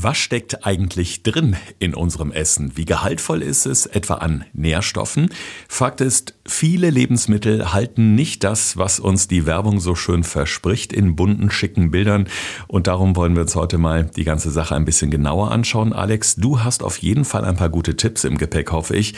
Was steckt eigentlich drin in unserem Essen? Wie gehaltvoll ist es etwa an Nährstoffen? Fakt ist, viele Lebensmittel halten nicht das, was uns die Werbung so schön verspricht in bunten, schicken Bildern. Und darum wollen wir uns heute mal die ganze Sache ein bisschen genauer anschauen. Alex, du hast auf jeden Fall ein paar gute Tipps im Gepäck, hoffe ich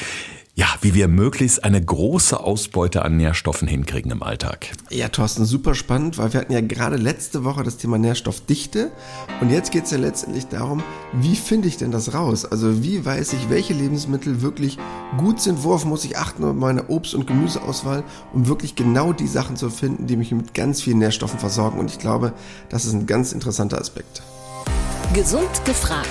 ja, wie wir möglichst eine große Ausbeute an Nährstoffen hinkriegen im Alltag. Ja, Thorsten, super spannend, weil wir hatten ja gerade letzte Woche das Thema Nährstoffdichte und jetzt geht es ja letztendlich darum, wie finde ich denn das raus? Also wie weiß ich, welche Lebensmittel wirklich gut sind, worauf muss ich achten bei meiner Obst- und Gemüseauswahl, um wirklich genau die Sachen zu finden, die mich mit ganz vielen Nährstoffen versorgen und ich glaube, das ist ein ganz interessanter Aspekt. Gesund gefragt.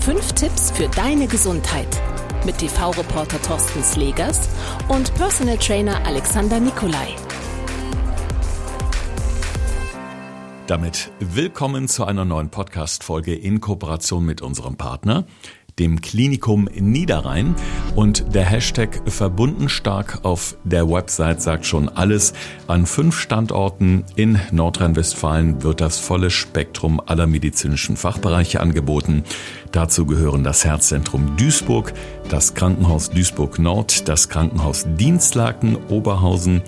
Fünf Tipps für deine Gesundheit mit TV-Reporter Thorsten Slegers und Personal Trainer Alexander Nikolai. Damit willkommen zu einer neuen Podcast-Folge in Kooperation mit unserem Partner, dem Klinikum Niederrhein. Und der Hashtag verbunden stark auf der Website sagt schon alles. An fünf Standorten in Nordrhein-Westfalen wird das volle Spektrum aller medizinischen Fachbereiche angeboten. Dazu gehören das Herzzentrum Duisburg, das Krankenhaus Duisburg Nord, das Krankenhaus Dienstlaken Oberhausen,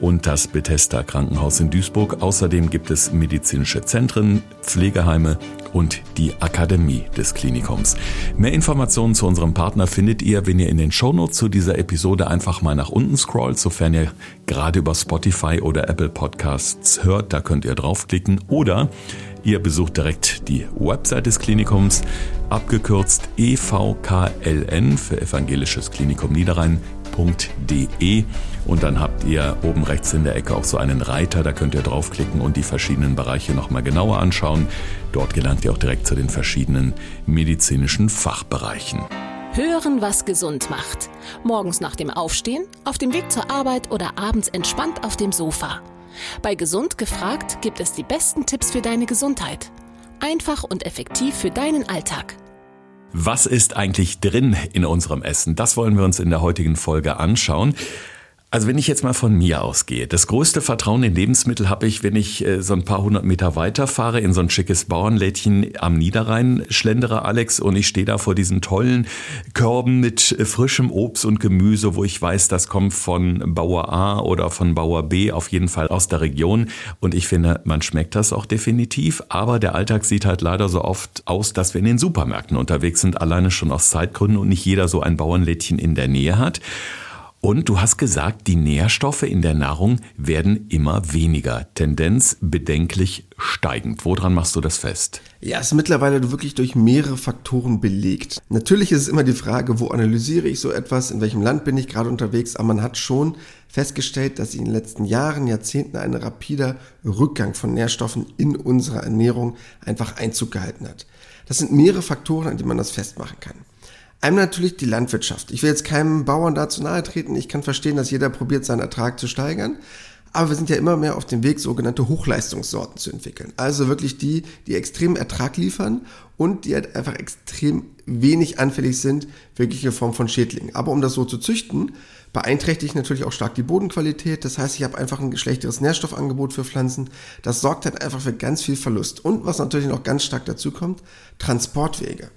und das Bethesda Krankenhaus in Duisburg. Außerdem gibt es medizinische Zentren, Pflegeheime und die Akademie des Klinikums. Mehr Informationen zu unserem Partner findet ihr, wenn ihr in den Shownotes zu dieser Episode einfach mal nach unten scrollt, sofern ihr gerade über Spotify oder Apple Podcasts hört, da könnt ihr draufklicken. Oder Ihr besucht direkt die Website des Klinikums, abgekürzt evkln für Evangelisches Klinikum Niederrhein www.ccc.de und dann habt ihr oben rechts in der Ecke auch so einen Reiter, da könnt ihr draufklicken und die verschiedenen Bereiche nochmal genauer anschauen. Dort gelangt ihr auch direkt zu den verschiedenen medizinischen Fachbereichen. Hören, was gesund macht. Morgens nach dem Aufstehen, auf dem Weg zur Arbeit oder abends entspannt auf dem Sofa. Bei Gesund gefragt gibt es die besten Tipps für deine Gesundheit. Einfach und effektiv für deinen Alltag. Was ist eigentlich drin in unserem Essen? Das wollen wir uns in der heutigen Folge anschauen. Also wenn ich jetzt mal von mir ausgehe, das größte Vertrauen in Lebensmittel habe ich, wenn ich äh, so ein paar hundert Meter weiterfahre, in so ein schickes Bauernlädchen am Niederrhein schlendere, Alex, und ich stehe da vor diesen tollen Körben mit äh, frischem Obst und Gemüse, wo ich weiß, das kommt von Bauer A oder von Bauer B, auf jeden Fall aus der Region. Und ich finde, man schmeckt das auch definitiv. Aber der Alltag sieht halt leider so oft aus, dass wir in den Supermärkten unterwegs sind, alleine schon aus Zeitgründen und nicht jeder so ein Bauernlädchen in der Nähe hat. Und du hast gesagt, die Nährstoffe in der Nahrung werden immer weniger. Tendenz bedenklich steigend. Woran machst du das fest? Ja, es ist mittlerweile wirklich durch mehrere Faktoren belegt. Natürlich ist es immer die Frage, wo analysiere ich so etwas, in welchem Land bin ich gerade unterwegs, aber man hat schon festgestellt, dass in den letzten Jahren, Jahrzehnten ein rapider Rückgang von Nährstoffen in unserer Ernährung einfach Einzug gehalten hat. Das sind mehrere Faktoren, an denen man das festmachen kann. Einmal natürlich die Landwirtschaft. Ich will jetzt keinem Bauern dazu nahe treten. Ich kann verstehen, dass jeder probiert, seinen Ertrag zu steigern. Aber wir sind ja immer mehr auf dem Weg, sogenannte Hochleistungssorten zu entwickeln. Also wirklich die, die extrem Ertrag liefern und die halt einfach extrem wenig anfällig sind für jegliche Form von Schädlingen. Aber um das so zu züchten, beeinträchtigt natürlich auch stark die Bodenqualität. Das heißt, ich habe einfach ein schlechteres Nährstoffangebot für Pflanzen. Das sorgt halt einfach für ganz viel Verlust. Und was natürlich noch ganz stark dazu kommt, Transportwege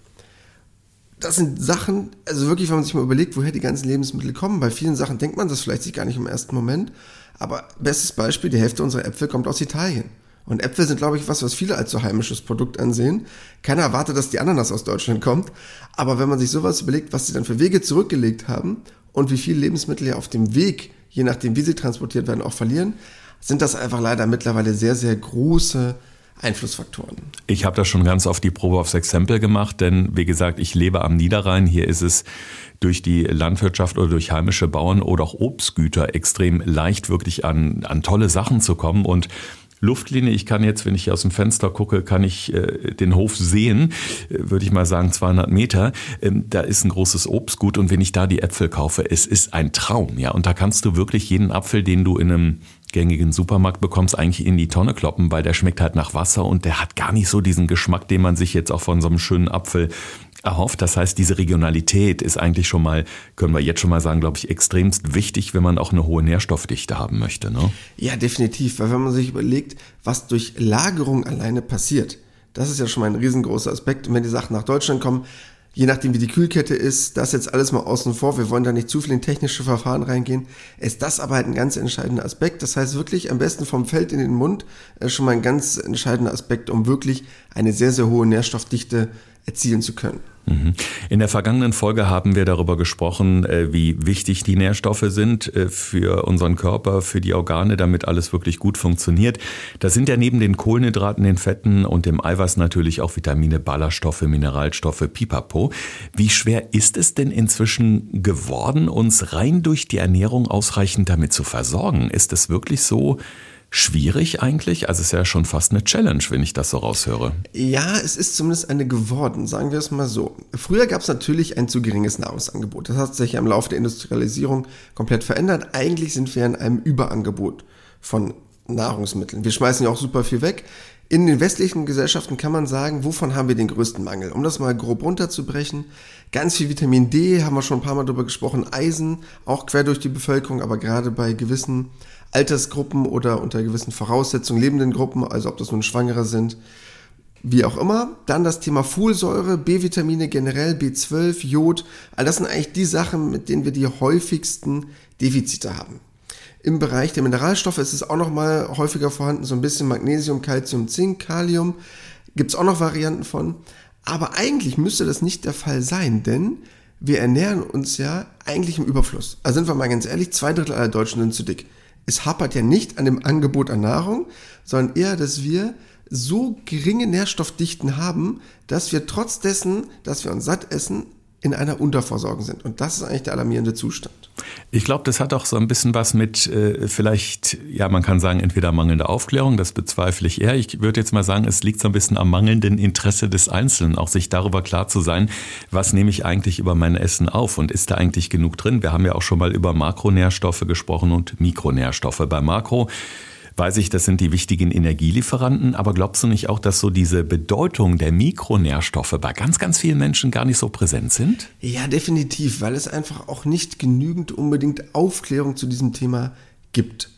das sind Sachen, also wirklich, wenn man sich mal überlegt, woher die ganzen Lebensmittel kommen. Bei vielen Sachen denkt man das vielleicht sich gar nicht im ersten Moment. Aber bestes Beispiel, die Hälfte unserer Äpfel kommt aus Italien. Und Äpfel sind, glaube ich, was, was viele als so heimisches Produkt ansehen. Keiner erwartet, dass die Ananas aus Deutschland kommt. Aber wenn man sich sowas überlegt, was sie dann für Wege zurückgelegt haben und wie viele Lebensmittel ja auf dem Weg, je nachdem wie sie transportiert werden, auch verlieren, sind das einfach leider mittlerweile sehr, sehr große Einflussfaktoren. Ich habe das schon ganz oft die Probe aufs Exempel gemacht, denn wie gesagt, ich lebe am Niederrhein. Hier ist es durch die Landwirtschaft oder durch heimische Bauern oder auch Obstgüter extrem leicht, wirklich an, an tolle Sachen zu kommen. Und Luftlinie, ich kann jetzt, wenn ich aus dem Fenster gucke, kann ich äh, den Hof sehen, äh, würde ich mal sagen 200 Meter. Ähm, da ist ein großes Obstgut und wenn ich da die Äpfel kaufe, es ist ein Traum, ja. Und da kannst du wirklich jeden Apfel, den du in einem gängigen Supermarkt bekommst, eigentlich in die Tonne kloppen, weil der schmeckt halt nach Wasser und der hat gar nicht so diesen Geschmack, den man sich jetzt auch von so einem schönen Apfel erhofft. Das heißt, diese Regionalität ist eigentlich schon mal, können wir jetzt schon mal sagen, glaube ich, extremst wichtig, wenn man auch eine hohe Nährstoffdichte haben möchte. Ne? Ja, definitiv. Weil wenn man sich überlegt, was durch Lagerung alleine passiert, Das ist ja schon mal ein riesengroßer Aspekt. Und wenn die Sachen nach Deutschland kommen, je nachdem wie die Kühlkette ist, das jetzt alles mal außen vor, wir wollen da nicht zu viel in technische Verfahren reingehen, ist das aber halt ein ganz entscheidender Aspekt. Das heißt wirklich am besten vom Feld in den Mund äh, schon mal ein ganz entscheidender Aspekt, um wirklich eine sehr, sehr hohe Nährstoffdichte erzielen zu können. Mhm. In der vergangenen Folge haben wir darüber gesprochen, äh, wie wichtig die Nährstoffe sind äh, für unseren Körper, für die Organe, damit alles wirklich gut funktioniert. Da sind ja neben den Kohlenhydraten, den Fetten und dem Eiweiß natürlich auch Vitamine, Ballaststoffe, Mineralstoffe, Pipapo. Wie schwer ist es denn inzwischen geworden, uns rein durch die Ernährung ausreichend damit zu versorgen? Ist es wirklich so, schwierig eigentlich? Also es ist ja schon fast eine Challenge, wenn ich das so raushöre. Ja, es ist zumindest eine geworden, sagen wir es mal so. Früher gab es natürlich ein zu geringes Nahrungsangebot. Das hat sich ja im Laufe der Industrialisierung komplett verändert. Eigentlich sind wir in einem Überangebot von Nahrungsmitteln. Wir schmeißen ja auch super viel weg. In den westlichen Gesellschaften kann man sagen, wovon haben wir den größten Mangel? Um das mal grob runterzubrechen, ganz viel Vitamin D, haben wir schon ein paar Mal darüber gesprochen, Eisen, auch quer durch die Bevölkerung, aber gerade bei gewissen Altersgruppen oder unter gewissen Voraussetzungen lebenden Gruppen, also ob das nun Schwangere sind, wie auch immer. Dann das Thema Folsäure, B-Vitamine generell, B12, Jod. All das sind eigentlich die Sachen, mit denen wir die häufigsten Defizite haben. Im Bereich der Mineralstoffe ist es auch nochmal häufiger vorhanden, so ein bisschen Magnesium, Calcium, Zink, Kalium. Gibt es auch noch Varianten von. Aber eigentlich müsste das nicht der Fall sein, denn wir ernähren uns ja eigentlich im Überfluss. Also sind wir mal ganz ehrlich, zwei Drittel aller Deutschen sind zu dick es hapert ja nicht an dem Angebot an Nahrung, sondern eher, dass wir so geringe Nährstoffdichten haben, dass wir trotz dessen, dass wir uns satt essen, in einer Unterversorgung sind. Und das ist eigentlich der alarmierende Zustand. Ich glaube, das hat auch so ein bisschen was mit äh, vielleicht, ja, man kann sagen, entweder mangelnde Aufklärung, das bezweifle ich eher. Ich würde jetzt mal sagen, es liegt so ein bisschen am mangelnden Interesse des Einzelnen, auch sich darüber klar zu sein, was nehme ich eigentlich über mein Essen auf und ist da eigentlich genug drin? Wir haben ja auch schon mal über Makronährstoffe gesprochen und Mikronährstoffe. Bei Makro weiß ich, das sind die wichtigen Energielieferanten, aber glaubst du nicht auch, dass so diese Bedeutung der Mikronährstoffe bei ganz, ganz vielen Menschen gar nicht so präsent sind? Ja, definitiv, weil es einfach auch nicht genügend unbedingt Aufklärung zu diesem Thema gibt.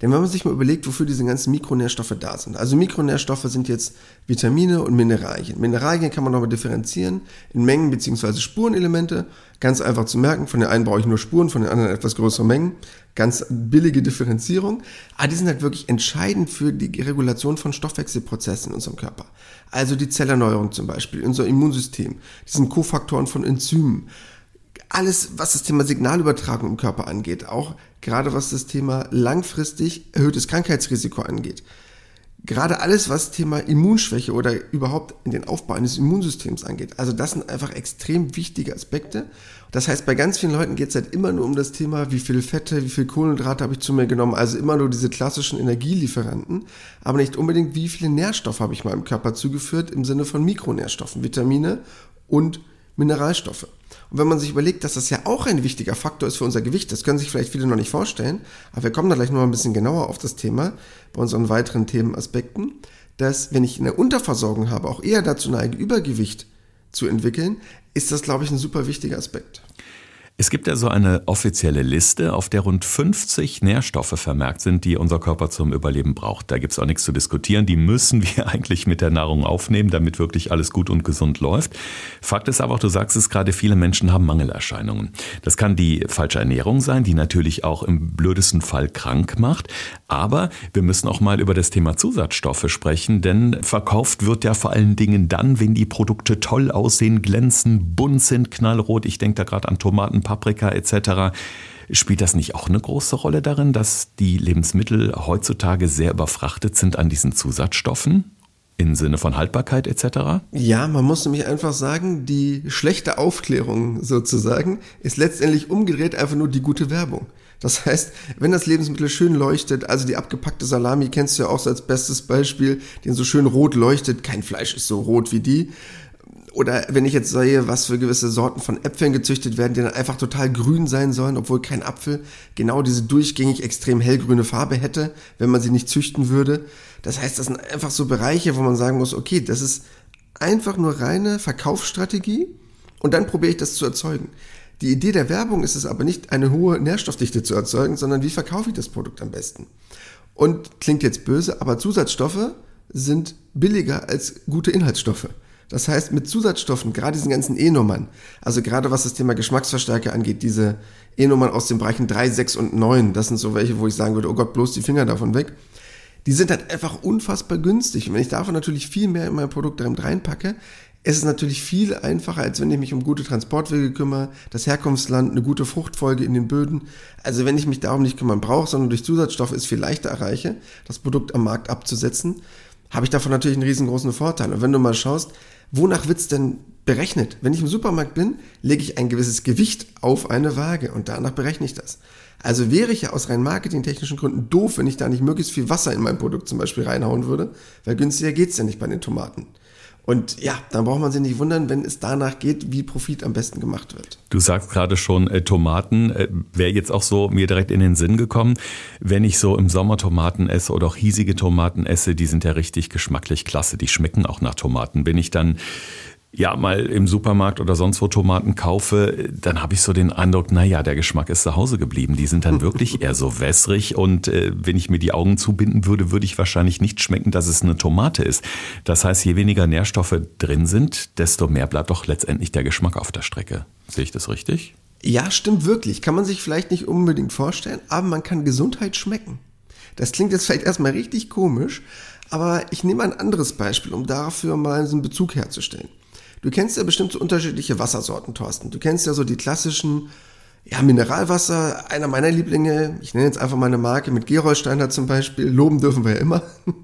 Denn wenn man sich mal überlegt, wofür diese ganzen Mikronährstoffe da sind. Also Mikronährstoffe sind jetzt Vitamine und Mineralien. Mineralien kann man nochmal differenzieren in Mengen bzw. Spurenelemente. Ganz einfach zu merken, von den einen brauche ich nur Spuren, von den anderen etwas größere Mengen. Ganz billige Differenzierung. Aber die sind halt wirklich entscheidend für die Regulation von Stoffwechselprozessen in unserem Körper. Also die Zellerneuerung zum Beispiel, unser Immunsystem, die sind Kofaktoren von Enzymen alles, was das Thema Signalübertragung im Körper angeht, auch gerade was das Thema langfristig erhöhtes Krankheitsrisiko angeht. Gerade alles, was Thema Immunschwäche oder überhaupt in den Aufbau eines Immunsystems angeht. Also das sind einfach extrem wichtige Aspekte. Das heißt, bei ganz vielen Leuten geht es halt immer nur um das Thema, wie viel Fette, wie viel Kohlenhydrate habe ich zu mir genommen. Also immer nur diese klassischen Energielieferanten, aber nicht unbedingt, wie viele Nährstoffe habe ich meinem Körper zugeführt im Sinne von Mikronährstoffen, Vitamine und Mineralstoffe. Und wenn man sich überlegt, dass das ja auch ein wichtiger Faktor ist für unser Gewicht, das können sich vielleicht viele noch nicht vorstellen, aber wir kommen da gleich noch ein bisschen genauer auf das Thema bei unseren weiteren Themenaspekten, dass wenn ich eine Unterversorgung habe, auch eher dazu neige, Übergewicht zu entwickeln, ist das, glaube ich, ein super wichtiger Aspekt. Es gibt ja so eine offizielle Liste, auf der rund 50 Nährstoffe vermerkt sind, die unser Körper zum Überleben braucht. Da gibt es auch nichts zu diskutieren. Die müssen wir eigentlich mit der Nahrung aufnehmen, damit wirklich alles gut und gesund läuft. Fakt ist aber auch, du sagst es gerade, viele Menschen haben Mangelerscheinungen. Das kann die falsche Ernährung sein, die natürlich auch im blödesten Fall krank macht. Aber wir müssen auch mal über das Thema Zusatzstoffe sprechen, denn verkauft wird ja vor allen Dingen dann, wenn die Produkte toll aussehen, glänzen, bunt sind, knallrot. Ich denke da gerade an Tomaten, Paprika etc. Spielt das nicht auch eine große Rolle darin, dass die Lebensmittel heutzutage sehr überfrachtet sind an diesen Zusatzstoffen? Im Sinne von Haltbarkeit etc.? Ja, man muss nämlich einfach sagen, die schlechte Aufklärung sozusagen ist letztendlich umgedreht einfach nur die gute Werbung. Das heißt, wenn das Lebensmittel schön leuchtet, also die abgepackte Salami kennst du ja auch als bestes Beispiel, den so schön rot leuchtet, kein Fleisch ist so rot wie die, oder wenn ich jetzt sehe, was für gewisse Sorten von Äpfeln gezüchtet werden, die dann einfach total grün sein sollen, obwohl kein Apfel genau diese durchgängig extrem hellgrüne Farbe hätte, wenn man sie nicht züchten würde. Das heißt, das sind einfach so Bereiche, wo man sagen muss, okay, das ist einfach nur reine Verkaufsstrategie und dann probiere ich das zu erzeugen. Die Idee der Werbung ist es aber nicht, eine hohe Nährstoffdichte zu erzeugen, sondern wie verkaufe ich das Produkt am besten. Und klingt jetzt böse, aber Zusatzstoffe sind billiger als gute Inhaltsstoffe. Das heißt, mit Zusatzstoffen, gerade diesen ganzen E-Nummern, also gerade was das Thema Geschmacksverstärker angeht, diese E-Nummern aus den Bereichen 3, 6 und 9, das sind so welche, wo ich sagen würde, oh Gott, bloß die Finger davon weg. Die sind halt einfach unfassbar günstig. Und wenn ich davon natürlich viel mehr in mein Produkt reinpacke, ist es natürlich viel einfacher, als wenn ich mich um gute Transportwege kümmere, das Herkunftsland, eine gute Fruchtfolge in den Böden. Also wenn ich mich darum nicht kümmern brauche, sondern durch Zusatzstoffe es viel leichter erreiche, das Produkt am Markt abzusetzen, habe ich davon natürlich einen riesengroßen Vorteil. Und wenn du mal schaust, wonach wird's denn berechnet? Wenn ich im Supermarkt bin, lege ich ein gewisses Gewicht auf eine Waage und danach berechne ich das. Also wäre ich ja aus rein marketingtechnischen Gründen doof, wenn ich da nicht möglichst viel Wasser in mein Produkt zum Beispiel reinhauen würde, weil günstiger geht's ja nicht bei den Tomaten. Und ja, dann braucht man sich nicht wundern, wenn es danach geht, wie Profit am besten gemacht wird. Du sagst gerade schon, äh, Tomaten äh, wäre jetzt auch so mir direkt in den Sinn gekommen. Wenn ich so im Sommer Tomaten esse oder auch hiesige Tomaten esse, die sind ja richtig geschmacklich klasse. Die schmecken auch nach Tomaten. Bin ich dann ja mal im Supermarkt oder sonst wo Tomaten kaufe, dann habe ich so den Eindruck, naja, der Geschmack ist zu Hause geblieben. Die sind dann wirklich eher so wässrig und äh, wenn ich mir die Augen zubinden würde, würde ich wahrscheinlich nicht schmecken, dass es eine Tomate ist. Das heißt, je weniger Nährstoffe drin sind, desto mehr bleibt doch letztendlich der Geschmack auf der Strecke. Sehe ich das richtig? Ja, stimmt wirklich. Kann man sich vielleicht nicht unbedingt vorstellen, aber man kann Gesundheit schmecken. Das klingt jetzt vielleicht erstmal richtig komisch, aber ich nehme ein anderes Beispiel, um dafür mal so einen Bezug herzustellen. Du kennst ja bestimmt so unterschiedliche Wassersorten, Thorsten. Du kennst ja so die klassischen, ja, Mineralwasser, einer meiner Lieblinge, ich nenne jetzt einfach mal eine Marke mit Gerolsteiner zum Beispiel, loben dürfen wir ja immer.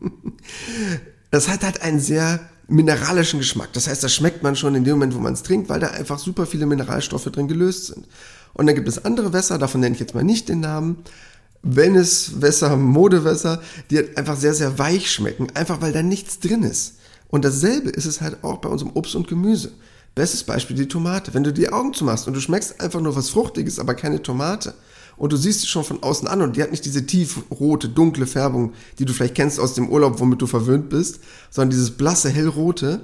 Das hat halt einen sehr mineralischen Geschmack. Das heißt, das schmeckt man schon in dem Moment, wo man es trinkt, weil da einfach super viele Mineralstoffe drin gelöst sind. Und dann gibt es andere Wässer, davon nenne ich jetzt mal nicht den Namen, Wellnesswässer, Modewässer, die halt einfach sehr, sehr weich schmecken, einfach weil da nichts drin ist. Und dasselbe ist es halt auch bei unserem Obst und Gemüse. Bestes Beispiel die Tomate. Wenn du die Augen zumachst und du schmeckst einfach nur was Fruchtiges, aber keine Tomate, und du siehst sie schon von außen an und die hat nicht diese tiefrote, dunkle Färbung, die du vielleicht kennst aus dem Urlaub, womit du verwöhnt bist, sondern dieses blasse, hellrote,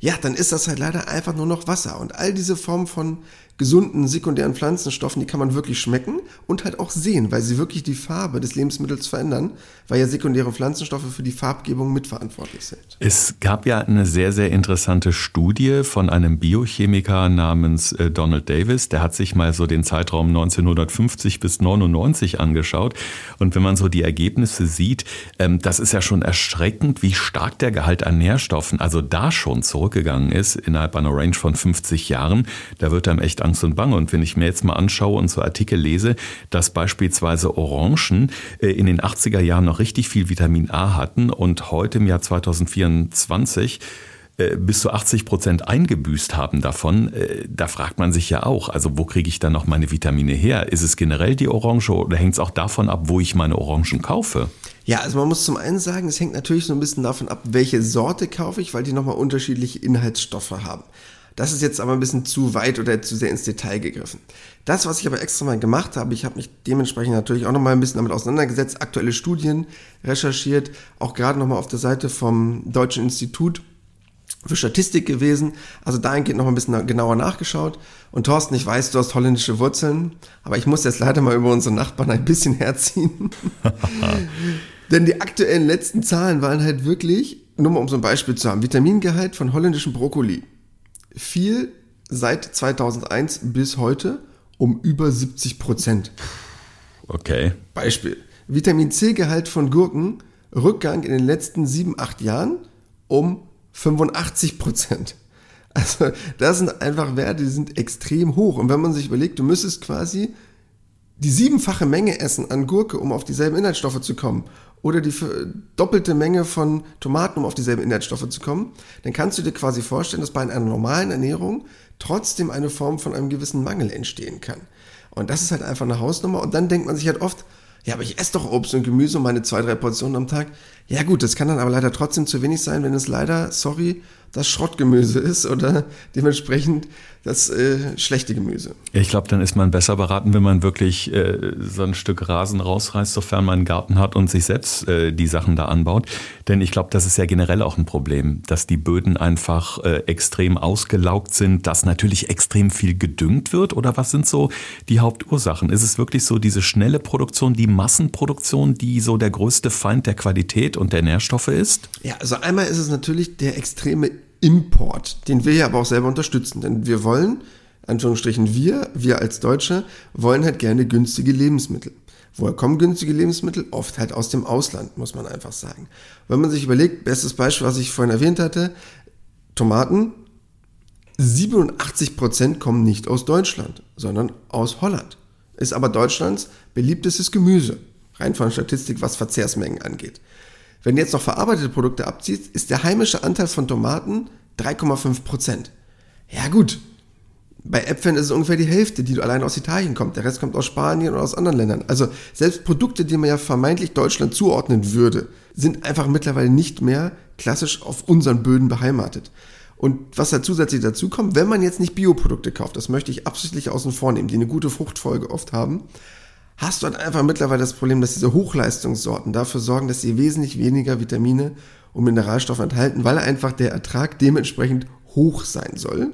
ja, dann ist das halt leider einfach nur noch Wasser. Und all diese Formen von gesunden sekundären Pflanzenstoffen, die kann man wirklich schmecken und halt auch sehen, weil sie wirklich die Farbe des Lebensmittels verändern, weil ja sekundäre Pflanzenstoffe für die Farbgebung mitverantwortlich sind. Es gab ja eine sehr, sehr interessante Studie von einem Biochemiker namens äh, Donald Davis, der hat sich mal so den Zeitraum 1950 bis 99 angeschaut und wenn man so die Ergebnisse sieht, ähm, das ist ja schon erschreckend, wie stark der Gehalt an Nährstoffen also da schon zurückgegangen ist innerhalb einer Range von 50 Jahren. Da wird einem echt Angst und Bange. Und wenn ich mir jetzt mal anschaue und so Artikel lese, dass beispielsweise Orangen äh, in den 80er Jahren noch richtig viel Vitamin A hatten und heute im Jahr 2024 äh, bis zu 80 Prozent eingebüßt haben davon, äh, da fragt man sich ja auch, also wo kriege ich dann noch meine Vitamine her? Ist es generell die Orange oder hängt es auch davon ab, wo ich meine Orangen kaufe? Ja, also man muss zum einen sagen, es hängt natürlich so ein bisschen davon ab, welche Sorte kaufe ich, weil die nochmal unterschiedliche Inhaltsstoffe haben. Das ist jetzt aber ein bisschen zu weit oder zu sehr ins Detail gegriffen. Das, was ich aber extra mal gemacht habe, ich habe mich dementsprechend natürlich auch noch mal ein bisschen damit auseinandergesetzt, aktuelle Studien recherchiert, auch gerade noch mal auf der Seite vom Deutschen Institut für Statistik gewesen. Also dahingehend noch ein bisschen genauer nachgeschaut. Und Thorsten, ich weiß, du hast holländische Wurzeln, aber ich muss jetzt leider mal über unsere Nachbarn ein bisschen herziehen. Denn die aktuellen letzten Zahlen waren halt wirklich, nur mal um so ein Beispiel zu haben, Vitamingehalt von holländischen Brokkoli fiel seit 2001 bis heute um über 70 Prozent. Okay. Beispiel. Vitamin C-Gehalt von Gurken, Rückgang in den letzten 7, 8 Jahren um 85 Prozent. Also das sind einfach Werte, die sind extrem hoch. Und wenn man sich überlegt, du müsstest quasi die siebenfache Menge essen an Gurke, um auf dieselben Inhaltsstoffe zu kommen, oder die doppelte Menge von Tomaten, um auf dieselben Inhaltsstoffe zu kommen, dann kannst du dir quasi vorstellen, dass bei einer normalen Ernährung trotzdem eine Form von einem gewissen Mangel entstehen kann. Und das ist halt einfach eine Hausnummer. Und dann denkt man sich halt oft, ja, aber ich esse doch Obst und Gemüse und meine zwei, drei Portionen am Tag. Ja gut, das kann dann aber leider trotzdem zu wenig sein, wenn es leider, sorry, das Schrottgemüse ist oder dementsprechend das äh, schlechte Gemüse. Ich glaube, dann ist man besser beraten, wenn man wirklich äh, so ein Stück Rasen rausreißt, sofern man einen Garten hat und sich selbst äh, die Sachen da anbaut. Denn ich glaube, das ist ja generell auch ein Problem, dass die Böden einfach äh, extrem ausgelaugt sind, dass natürlich extrem viel gedüngt wird. Oder was sind so die Hauptursachen? Ist es wirklich so diese schnelle Produktion, die Massenproduktion, die so der größte Feind der Qualität und der Nährstoffe ist? Ja, also einmal ist es natürlich der extreme Import, den wir ja aber auch selber unterstützen. Denn wir wollen, Anführungsstrichen wir, wir als Deutsche, wollen halt gerne günstige Lebensmittel. Woher kommen günstige Lebensmittel? Oft halt aus dem Ausland, muss man einfach sagen. Wenn man sich überlegt, bestes Beispiel, was ich vorhin erwähnt hatte, Tomaten, 87% kommen nicht aus Deutschland, sondern aus Holland. Ist aber Deutschlands beliebtestes Gemüse, rein von Statistik, was Verzehrsmengen angeht. Wenn du jetzt noch verarbeitete Produkte abziehst, ist der heimische Anteil von Tomaten 3,5 Prozent. Ja gut, bei Äpfeln ist es ungefähr die Hälfte, die allein aus Italien kommt. Der Rest kommt aus Spanien oder aus anderen Ländern. Also selbst Produkte, die man ja vermeintlich Deutschland zuordnen würde, sind einfach mittlerweile nicht mehr klassisch auf unseren Böden beheimatet. Und was da zusätzlich dazu kommt, wenn man jetzt nicht Bioprodukte kauft, das möchte ich absichtlich außen vor nehmen, die eine gute Fruchtfolge oft haben, hast du halt einfach mittlerweile das Problem, dass diese Hochleistungssorten dafür sorgen, dass sie wesentlich weniger Vitamine und Mineralstoffe enthalten, weil einfach der Ertrag dementsprechend hoch sein soll.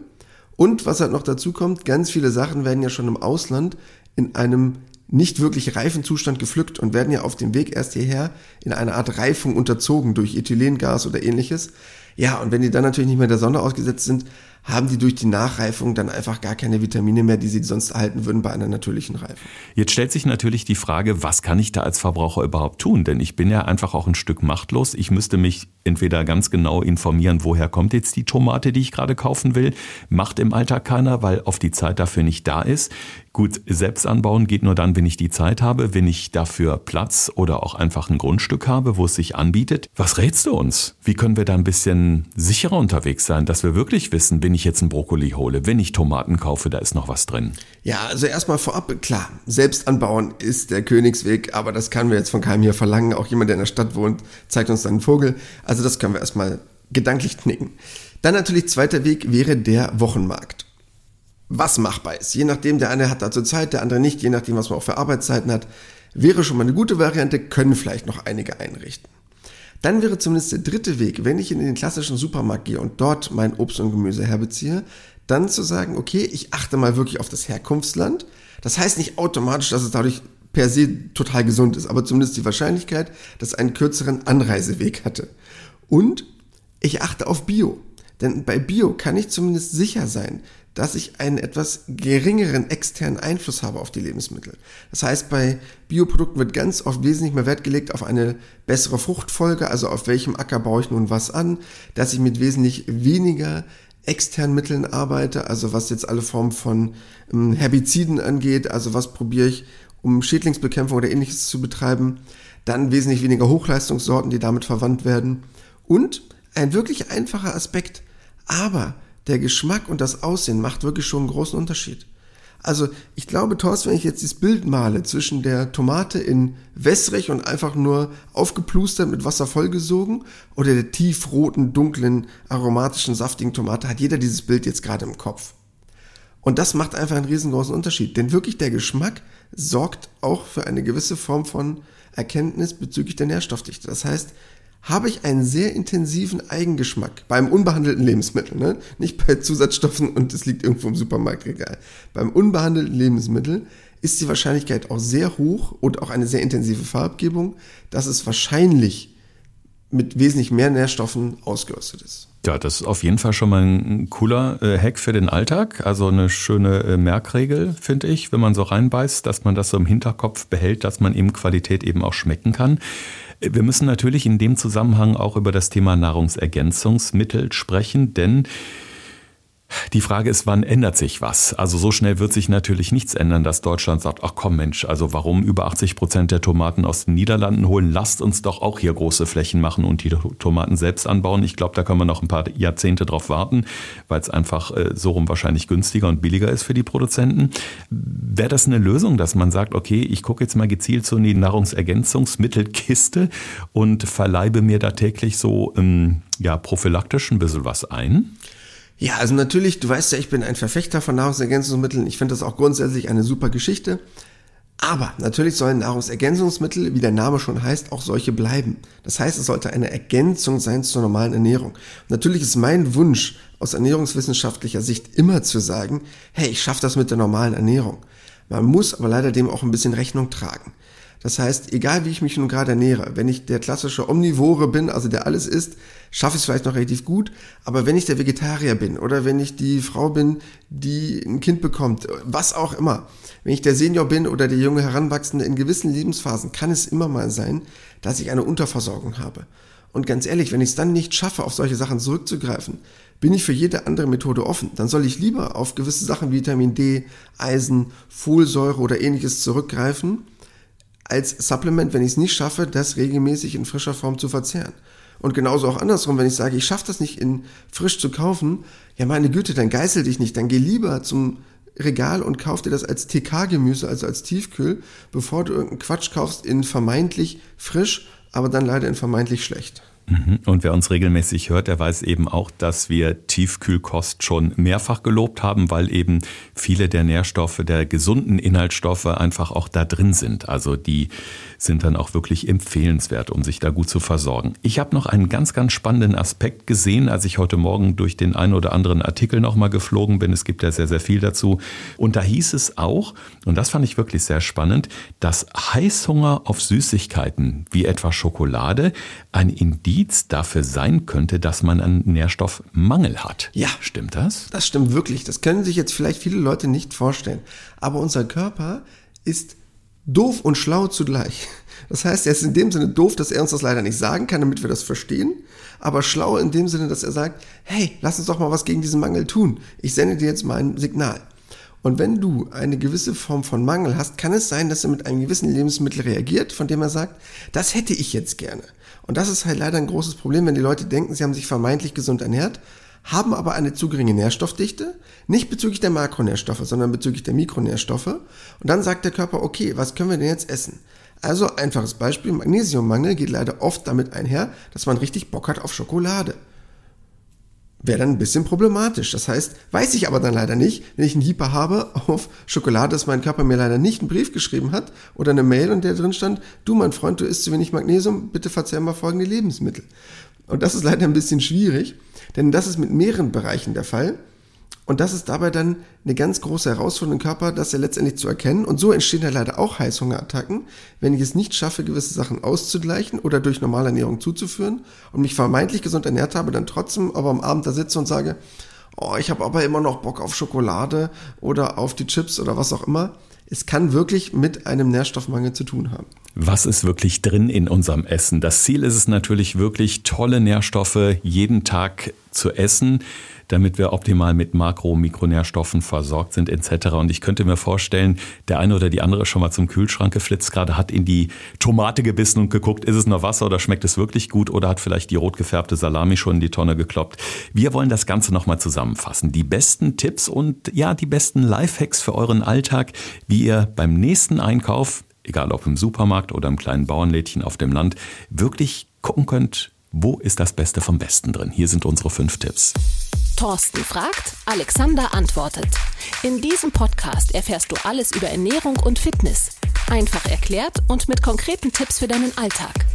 Und was halt noch dazu kommt, ganz viele Sachen werden ja schon im Ausland in einem nicht wirklich reifen Zustand gepflückt und werden ja auf dem Weg erst hierher in eine Art Reifung unterzogen durch Ethylengas oder ähnliches. Ja, und wenn die dann natürlich nicht mehr der Sonne ausgesetzt sind, haben die durch die Nachreifung dann einfach gar keine Vitamine mehr, die sie sonst erhalten würden bei einer natürlichen Reifung. Jetzt stellt sich natürlich die Frage, was kann ich da als Verbraucher überhaupt tun? Denn ich bin ja einfach auch ein Stück machtlos. Ich müsste mich entweder ganz genau informieren, woher kommt jetzt die Tomate, die ich gerade kaufen will. Macht im Alltag keiner, weil auf die Zeit dafür nicht da ist. Gut, selbst anbauen geht nur dann, wenn ich die Zeit habe, wenn ich dafür Platz oder auch einfach ein Grundstück habe, wo es sich anbietet. Was rätst du uns? Wie können wir da ein bisschen sicherer unterwegs sein, dass wir wirklich wissen, wenn ich jetzt einen Brokkoli hole, wenn ich Tomaten kaufe, da ist noch was drin? Ja, also erstmal vorab, klar, selbst anbauen ist der Königsweg, aber das kann wir jetzt von keinem hier verlangen. Auch jemand, der in der Stadt wohnt, zeigt uns dann einen Vogel. Also das können wir erstmal gedanklich knicken. Dann natürlich zweiter Weg wäre der Wochenmarkt was machbar ist. Je nachdem, der eine hat dazu Zeit, der andere nicht, je nachdem, was man auch für Arbeitszeiten hat, wäre schon mal eine gute Variante, können vielleicht noch einige einrichten. Dann wäre zumindest der dritte Weg, wenn ich in den klassischen Supermarkt gehe und dort mein Obst und Gemüse herbeziehe, dann zu sagen, okay, ich achte mal wirklich auf das Herkunftsland. Das heißt nicht automatisch, dass es dadurch per se total gesund ist, aber zumindest die Wahrscheinlichkeit, dass es einen kürzeren Anreiseweg hatte. Und ich achte auf Bio. Denn bei Bio kann ich zumindest sicher sein, dass ich einen etwas geringeren externen Einfluss habe auf die Lebensmittel. Das heißt, bei Bioprodukten wird ganz oft wesentlich mehr Wert gelegt auf eine bessere Fruchtfolge, also auf welchem Acker baue ich nun was an, dass ich mit wesentlich weniger externen Mitteln arbeite, also was jetzt alle Formen von ähm, Herbiziden angeht, also was probiere ich, um Schädlingsbekämpfung oder ähnliches zu betreiben, dann wesentlich weniger Hochleistungssorten, die damit verwandt werden und ein wirklich einfacher Aspekt, aber der Geschmack und das Aussehen macht wirklich schon einen großen Unterschied. Also ich glaube, Thorsten, wenn ich jetzt dieses Bild male zwischen der Tomate in wässrig und einfach nur aufgeplustert mit Wasser vollgesogen oder der tiefroten, dunklen, aromatischen, saftigen Tomate, hat jeder dieses Bild jetzt gerade im Kopf. Und das macht einfach einen riesengroßen Unterschied. Denn wirklich der Geschmack sorgt auch für eine gewisse Form von Erkenntnis bezüglich der Nährstoffdichte. Das heißt, habe ich einen sehr intensiven Eigengeschmack beim unbehandelten Lebensmittel, ne? nicht bei Zusatzstoffen und es liegt irgendwo im Supermarktregal. Beim unbehandelten Lebensmittel ist die Wahrscheinlichkeit auch sehr hoch und auch eine sehr intensive Farbgebung, dass es wahrscheinlich mit wesentlich mehr Nährstoffen ausgerüstet ist. Ja, das ist auf jeden Fall schon mal ein cooler äh, Hack für den Alltag. Also eine schöne äh, Merkregel, finde ich, wenn man so reinbeißt, dass man das so im Hinterkopf behält, dass man eben Qualität eben auch schmecken kann. Wir müssen natürlich in dem Zusammenhang auch über das Thema Nahrungsergänzungsmittel sprechen, denn die Frage ist, wann ändert sich was? Also so schnell wird sich natürlich nichts ändern, dass Deutschland sagt, ach komm Mensch, also warum über 80 Prozent der Tomaten aus den Niederlanden holen? Lasst uns doch auch hier große Flächen machen und die Tomaten selbst anbauen. Ich glaube, da können wir noch ein paar Jahrzehnte drauf warten, weil es einfach äh, so rum wahrscheinlich günstiger und billiger ist für die Produzenten. Wäre das eine Lösung, dass man sagt, okay, ich gucke jetzt mal gezielt so in die Nahrungsergänzungsmittelkiste und verleibe mir da täglich so ähm, ja prophylaktisch ein bisschen was ein? Ja, also natürlich, du weißt ja, ich bin ein Verfechter von Nahrungsergänzungsmitteln. Ich finde das auch grundsätzlich eine super Geschichte. Aber natürlich sollen Nahrungsergänzungsmittel, wie der Name schon heißt, auch solche bleiben. Das heißt, es sollte eine Ergänzung sein zur normalen Ernährung. Natürlich ist mein Wunsch aus ernährungswissenschaftlicher Sicht immer zu sagen, hey, ich schaffe das mit der normalen Ernährung. Man muss aber leider dem auch ein bisschen Rechnung tragen. Das heißt, egal wie ich mich nun gerade ernähre, wenn ich der klassische Omnivore bin, also der alles isst, schaffe ich es vielleicht noch relativ gut. Aber wenn ich der Vegetarier bin oder wenn ich die Frau bin, die ein Kind bekommt, was auch immer, wenn ich der Senior bin oder der junge Heranwachsende, in gewissen Lebensphasen kann es immer mal sein, dass ich eine Unterversorgung habe. Und ganz ehrlich, wenn ich es dann nicht schaffe, auf solche Sachen zurückzugreifen, bin ich für jede andere Methode offen. Dann soll ich lieber auf gewisse Sachen wie Vitamin D, Eisen, Folsäure oder ähnliches zurückgreifen, als Supplement, wenn ich es nicht schaffe, das regelmäßig in frischer Form zu verzehren. Und genauso auch andersrum, wenn ich sage, ich schaffe das nicht in frisch zu kaufen, ja meine Güte, dann geißel dich nicht, dann geh lieber zum Regal und kauf dir das als TK-Gemüse, also als Tiefkühl, bevor du irgendeinen Quatsch kaufst in vermeintlich frisch, aber dann leider in vermeintlich schlecht. Mhm. Und wer uns regelmäßig hört, der weiß eben auch, dass wir Tiefkühlkost schon mehrfach gelobt haben, weil eben viele der Nährstoffe, der gesunden Inhaltsstoffe einfach auch da drin sind. Also die sind dann auch wirklich empfehlenswert, um sich da gut zu versorgen. Ich habe noch einen ganz, ganz spannenden Aspekt gesehen, als ich heute Morgen durch den einen oder anderen Artikel nochmal geflogen bin. Es gibt ja sehr, sehr viel dazu. Und da hieß es auch, und das fand ich wirklich sehr spannend, dass Heißhunger auf Süßigkeiten wie etwa Schokolade ein Indiz dafür sein könnte, dass man einen Nährstoffmangel hat. Ja. Stimmt das? Das stimmt wirklich. Das können sich jetzt vielleicht viele Leute nicht vorstellen. Aber unser Körper ist doof und schlau zugleich. Das heißt, er ist in dem Sinne doof, dass er uns das leider nicht sagen kann, damit wir das verstehen, aber schlau in dem Sinne, dass er sagt, hey, lass uns doch mal was gegen diesen Mangel tun. Ich sende dir jetzt mal ein Signal. Und wenn du eine gewisse Form von Mangel hast, kann es sein, dass er mit einem gewissen Lebensmittel reagiert, von dem er sagt, das hätte ich jetzt gerne. Und das ist halt leider ein großes Problem, wenn die Leute denken, sie haben sich vermeintlich gesund ernährt, haben aber eine zu geringe Nährstoffdichte, nicht bezüglich der Makronährstoffe, sondern bezüglich der Mikronährstoffe. Und dann sagt der Körper, okay, was können wir denn jetzt essen? Also einfaches Beispiel, Magnesiummangel geht leider oft damit einher, dass man richtig Bock hat auf Schokolade. Wäre dann ein bisschen problematisch. Das heißt, weiß ich aber dann leider nicht, wenn ich einen Hieper habe auf Schokolade, dass mein Körper mir leider nicht einen Brief geschrieben hat oder eine Mail und der drin stand, du mein Freund, du isst zu wenig Magnesium, bitte verzehr mal folgende Lebensmittel. Und das ist leider ein bisschen schwierig, denn das ist mit mehreren Bereichen der Fall. Und das ist dabei dann eine ganz große Herausforderung im Körper, das ja letztendlich zu erkennen. Und so entstehen ja leider auch Heißhungerattacken, wenn ich es nicht schaffe, gewisse Sachen auszugleichen oder durch normale Ernährung zuzuführen und mich vermeintlich gesund ernährt habe, dann trotzdem aber am Abend da sitze und sage, oh, ich habe aber immer noch Bock auf Schokolade oder auf die Chips oder was auch immer. Es kann wirklich mit einem Nährstoffmangel zu tun haben was ist wirklich drin in unserem Essen. Das Ziel ist es natürlich wirklich, tolle Nährstoffe jeden Tag zu essen, damit wir optimal mit Makro- und Mikronährstoffen versorgt sind etc. Und ich könnte mir vorstellen, der eine oder die andere schon mal zum Kühlschrank geflitzt, gerade hat in die Tomate gebissen und geguckt, ist es noch Wasser oder schmeckt es wirklich gut oder hat vielleicht die rot gefärbte Salami schon in die Tonne gekloppt. Wir wollen das Ganze nochmal zusammenfassen. Die besten Tipps und ja, die besten Lifehacks für euren Alltag, wie ihr beim nächsten Einkauf egal ob im Supermarkt oder im kleinen Bauernlädchen auf dem Land, wirklich gucken könnt, wo ist das Beste vom Besten drin. Hier sind unsere fünf Tipps. Thorsten fragt, Alexander antwortet. In diesem Podcast erfährst du alles über Ernährung und Fitness. Einfach erklärt und mit konkreten Tipps für deinen Alltag.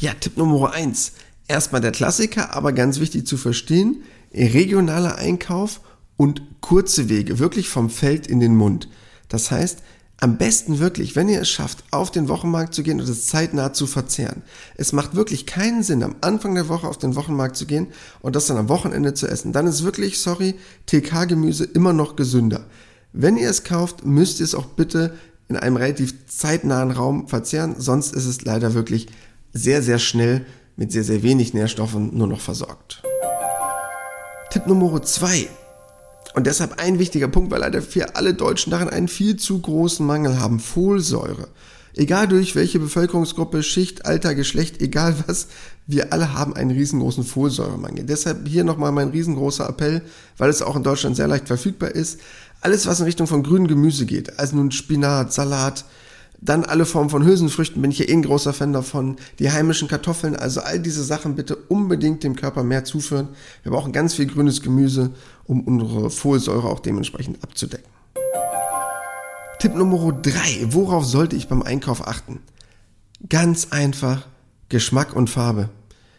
Ja, Tipp Nummer eins. Erstmal der Klassiker, aber ganz wichtig zu verstehen. Regionaler Einkauf und kurze Wege, wirklich vom Feld in den Mund. Das heißt, am besten wirklich, wenn ihr es schafft, auf den Wochenmarkt zu gehen und es zeitnah zu verzehren. Es macht wirklich keinen Sinn, am Anfang der Woche auf den Wochenmarkt zu gehen und das dann am Wochenende zu essen. Dann ist wirklich, sorry, TK-Gemüse immer noch gesünder. Wenn ihr es kauft, müsst ihr es auch bitte in einem relativ zeitnahen Raum verzehren, sonst ist es leider wirklich sehr, sehr schnell mit sehr, sehr wenig Nährstoffen nur noch versorgt. Tipp Nummer zwei und deshalb ein wichtiger Punkt, weil leider für alle Deutschen darin einen viel zu großen Mangel haben. Folsäure. Egal durch welche Bevölkerungsgruppe, Schicht, Alter, Geschlecht, egal was, wir alle haben einen riesengroßen Folsäuremangel. Deshalb hier nochmal mein riesengroßer Appell, weil es auch in Deutschland sehr leicht verfügbar ist. Alles, was in Richtung von grünem Gemüse geht, also nun Spinat, Salat, Dann alle Formen von Hülsenfrüchten bin ich ja eh ein großer Fan davon. Die heimischen Kartoffeln, also all diese Sachen bitte unbedingt dem Körper mehr zuführen. Wir brauchen ganz viel grünes Gemüse, um unsere Folsäure auch dementsprechend abzudecken. Tipp Nummer drei: Worauf sollte ich beim Einkauf achten? Ganz einfach Geschmack und Farbe.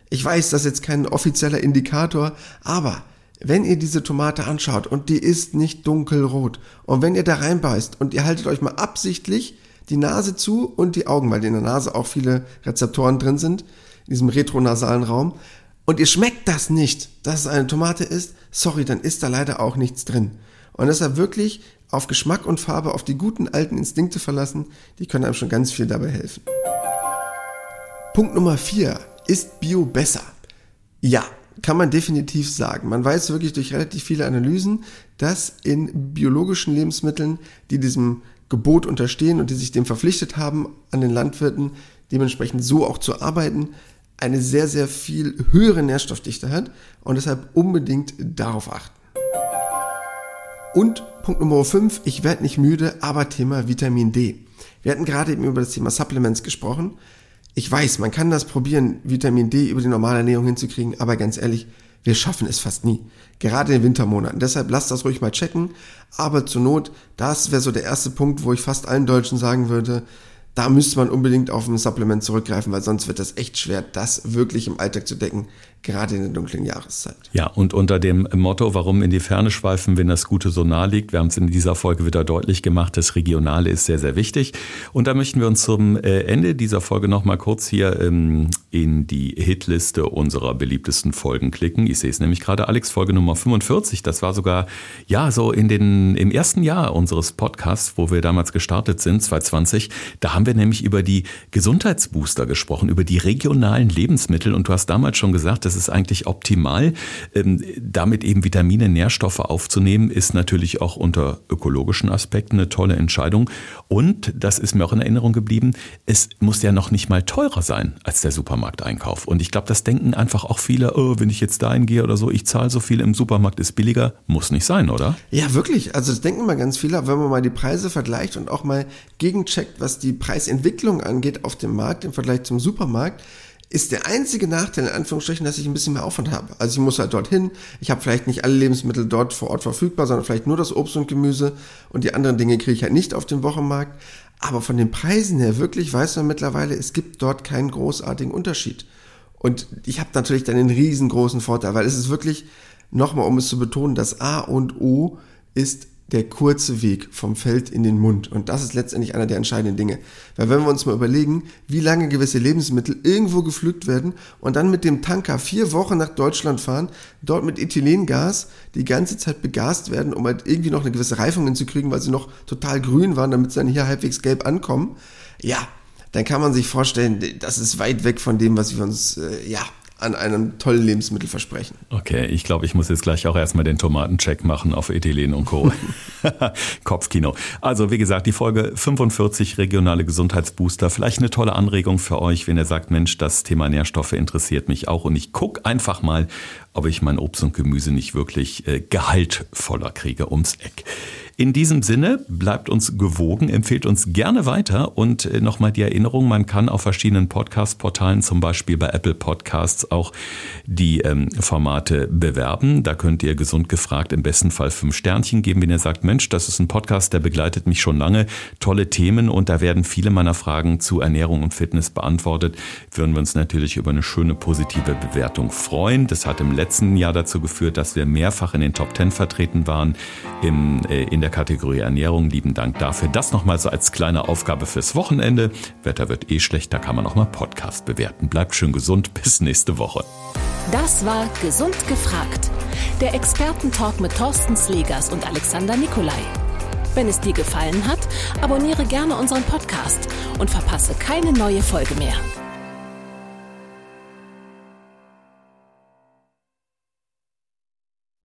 Ich weiß, das ist jetzt kein offizieller Indikator, aber wenn ihr diese Tomate anschaut und die ist nicht dunkelrot und wenn ihr da reinbeißt und ihr haltet euch mal absichtlich die Nase zu und die Augen, weil in der Nase auch viele Rezeptoren drin sind, in diesem retronasalen Raum, und ihr schmeckt das nicht, dass es eine Tomate ist, sorry, dann ist da leider auch nichts drin. Und deshalb wirklich auf Geschmack und Farbe, auf die guten alten Instinkte verlassen, die können einem schon ganz viel dabei helfen. Punkt Nummer vier Ist Bio besser? Ja, kann man definitiv sagen. Man weiß wirklich durch relativ viele Analysen, dass in biologischen Lebensmitteln, die diesem Gebot unterstehen und die sich dem verpflichtet haben, an den Landwirten dementsprechend so auch zu arbeiten, eine sehr, sehr viel höhere Nährstoffdichte hat und deshalb unbedingt darauf achten. Und Punkt Nummer 5, ich werde nicht müde, aber Thema Vitamin D. Wir hatten gerade eben über das Thema Supplements gesprochen. Ich weiß, man kann das probieren, Vitamin D über die normale Ernährung hinzukriegen, aber ganz ehrlich, wir schaffen es fast nie. Gerade in den Wintermonaten. Deshalb lasst das ruhig mal checken. Aber zur Not, das wäre so der erste Punkt, wo ich fast allen Deutschen sagen würde, da müsste man unbedingt auf ein Supplement zurückgreifen, weil sonst wird das echt schwer, das wirklich im Alltag zu decken, gerade in der dunklen Jahreszeit. Ja, und unter dem Motto, warum in die Ferne schweifen, wenn das Gute so nah liegt, wir haben es in dieser Folge wieder deutlich gemacht, das Regionale ist sehr, sehr wichtig. Und da möchten wir uns zum äh, Ende dieser Folge nochmal kurz hier ähm, in die Hitliste unserer beliebtesten Folgen klicken. Ich sehe es nämlich gerade, Alex, Folge Nummer 45, das war sogar, ja, so in den, im ersten Jahr unseres Podcasts, wo wir damals gestartet sind, 2020, da haben wir nämlich über die Gesundheitsbooster gesprochen, über die regionalen Lebensmittel und du hast damals schon gesagt, das ist eigentlich optimal. Ähm, damit eben Vitamine, Nährstoffe aufzunehmen, ist natürlich auch unter ökologischen Aspekten eine tolle Entscheidung. Und, das ist mir auch in Erinnerung geblieben, es muss ja noch nicht mal teurer sein als der Supermarkteinkauf. Und ich glaube, das denken einfach auch viele, oh, wenn ich jetzt dahin gehe oder so, ich zahle so viel im Supermarkt, ist billiger. Muss nicht sein, oder? Ja, wirklich. Also das denken mal ganz viele, wenn man mal die Preise vergleicht und auch mal gegencheckt, was die Preisentwicklung angeht auf dem Markt im Vergleich zum Supermarkt, ist der einzige Nachteil in Anführungsstrichen, dass ich ein bisschen mehr Aufwand habe. Also ich muss halt dorthin, ich habe vielleicht nicht alle Lebensmittel dort vor Ort verfügbar, sondern vielleicht nur das Obst und Gemüse und die anderen Dinge kriege ich halt nicht auf dem Wochenmarkt. Aber von den Preisen her wirklich weiß man mittlerweile, es gibt dort keinen großartigen Unterschied. Und ich habe natürlich dann einen riesengroßen Vorteil, weil es ist wirklich, nochmal um es zu betonen, das A und O ist der kurze Weg vom Feld in den Mund. Und das ist letztendlich einer der entscheidenden Dinge. Weil wenn wir uns mal überlegen, wie lange gewisse Lebensmittel irgendwo gepflückt werden und dann mit dem Tanker vier Wochen nach Deutschland fahren, dort mit Ethylengas die ganze Zeit begast werden, um halt irgendwie noch eine gewisse Reifung hinzukriegen, weil sie noch total grün waren, damit sie dann hier halbwegs gelb ankommen. Ja, dann kann man sich vorstellen, das ist weit weg von dem, was wir uns, äh, ja, an einem tollen Lebensmittel versprechen. Okay, ich glaube, ich muss jetzt gleich auch erstmal den Tomatencheck machen auf Ethylen und Co. Kopfkino. Also, wie gesagt, die Folge 45 regionale Gesundheitsbooster. Vielleicht eine tolle Anregung für euch, wenn ihr sagt, Mensch, das Thema Nährstoffe interessiert mich auch und ich gucke einfach mal, ob ich mein Obst und Gemüse nicht wirklich äh, gehaltvoller kriege ums Eck. In diesem Sinne, bleibt uns gewogen, empfehlt uns gerne weiter und äh, nochmal die Erinnerung, man kann auf verschiedenen Podcast-Portalen, zum Beispiel bei Apple Podcasts, auch die ähm, Formate bewerben. Da könnt ihr gesund gefragt im besten Fall fünf Sternchen geben, wenn ihr sagt, Mensch, das ist ein Podcast, der begleitet mich schon lange, tolle Themen und da werden viele meiner Fragen zu Ernährung und Fitness beantwortet. Würden wir uns natürlich über eine schöne positive Bewertung freuen. Das hat im letzten Jahr dazu geführt, dass wir mehrfach in den Top Ten vertreten waren im, äh, in der der Kategorie Ernährung. Lieben Dank dafür. Das nochmal so als kleine Aufgabe fürs Wochenende. Wetter wird eh schlecht, da kann man auch mal Podcast bewerten. Bleibt schön gesund. Bis nächste Woche. Das war Gesund gefragt. Der Expertentalk mit Thorsten Slegers und Alexander Nikolai. Wenn es dir gefallen hat, abonniere gerne unseren Podcast und verpasse keine neue Folge mehr.